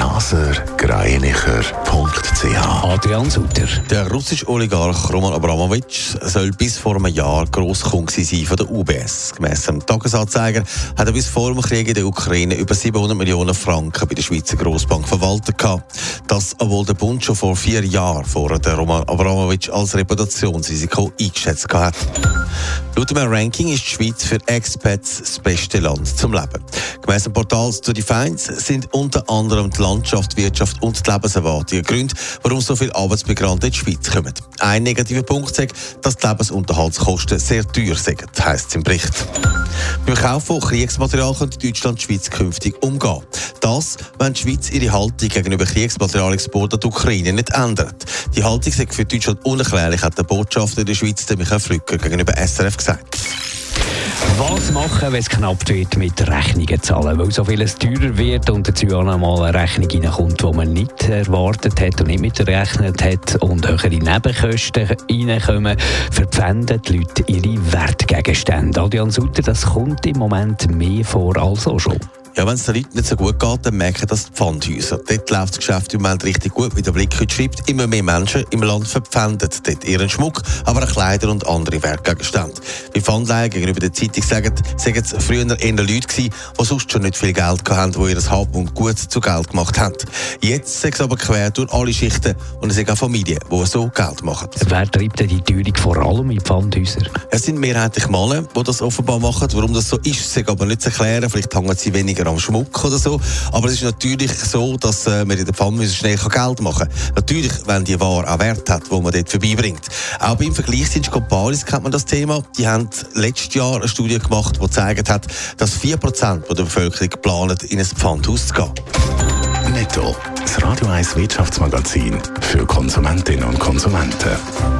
blasergreinicher.ch Adrian Sutter. Der russische Oligarch Roman Abramowitsch soll bis vor einem Jahr Grosskunde sein von der UBS. Gemäss dem Tagesanzeiger hat er bis vor dem Krieg in der Ukraine über 700 Millionen Franken bei der Schweizer Grossbank verwaltet gehabt. Das, obwohl der Bund schon vor vier Jahren vor der Roman Abramowitsch als Reputationsrisiko eingeschätzt hat. Laut einem Ranking ist die Schweiz für Expats das beste Land zum Leben. Gemäss dem Portal Study Finds sind unter anderem die Landschaft, Wirtschaft und die Lebenserwartung Gründe, warum so viele Arbeitsmigranten in die Schweiz kommen. Ein negativer Punkt ist, dass die Lebensunterhaltskosten sehr teuer sind, heisst es im Bericht. Beim Kauf von Kriegsmaterial könnte Deutschland die Schweiz künftig umgehen. Das, wenn die Schweiz ihre Haltung gegenüber Kriegsmaterialexport an die Ukraine nicht ändert. Die Haltung ist für Deutschland unerklärlich, hat der Botschafter in der Schweiz, Michael Flücker, gegenüber SRF gesagt. Was machen, wenn es knapp wird mit Rechnungen zahlen? Weil so vieles teurer wird und dazu auch noch mal eine Rechnung reinkommt, die man nicht erwartet hat und nicht mit gerechnet hat und höhere Nebenkosten reinkommen, verpfänden die Leute ihre Wertgegenstände. Adrian Sutter, das kommt im Moment mehr vor als auch schon. Ja, wenn es den Leuten nicht so gut geht, dann merken das die Pfandhäuser. Dort läuft das Geschäft im Moment richtig gut, wie der Blick heute schreibt. Immer mehr Menschen im Land verpfänden dort ihren Schmuck, aber auch Kleider und andere Wertgegenstände. Wie Pfandleiher gegenüber der Zeitung sagen, sagen es früher eher Leute gewesen, die sonst schon nicht viel Geld hatten, die ihr Hab und Gut zu Geld gemacht haben. Jetzt sind es aber quer durch alle Schichten und es sind auch Familien, die so Geld machen. Wer treibt denn die Teuerung vor allem in Pfandhäusern? Es sind mehrheitlich Männer, die das offenbar machen. Warum das so ist, ist aber nicht zu erklären. Vielleicht hängen sie weniger weniger am Schmuck oder so. Aber es ist natürlich so, dass äh, man in der Pfannmüsse schnell Geld machen kann. Natürlich, wenn die Ware auch Wert hat, wo man dort vorbeibringt. Auch beim Vergleichsdienst Comparis kennt man das Thema. Die haben letztes Jahr eine Studie gemacht, die gezeigt hat, dass 4% der Bevölkerung planen, in ein Pfandhaus zu gehen. Netto, das Radio 1 Wirtschaftsmagazin für Konsumentinnen und Konsumenten.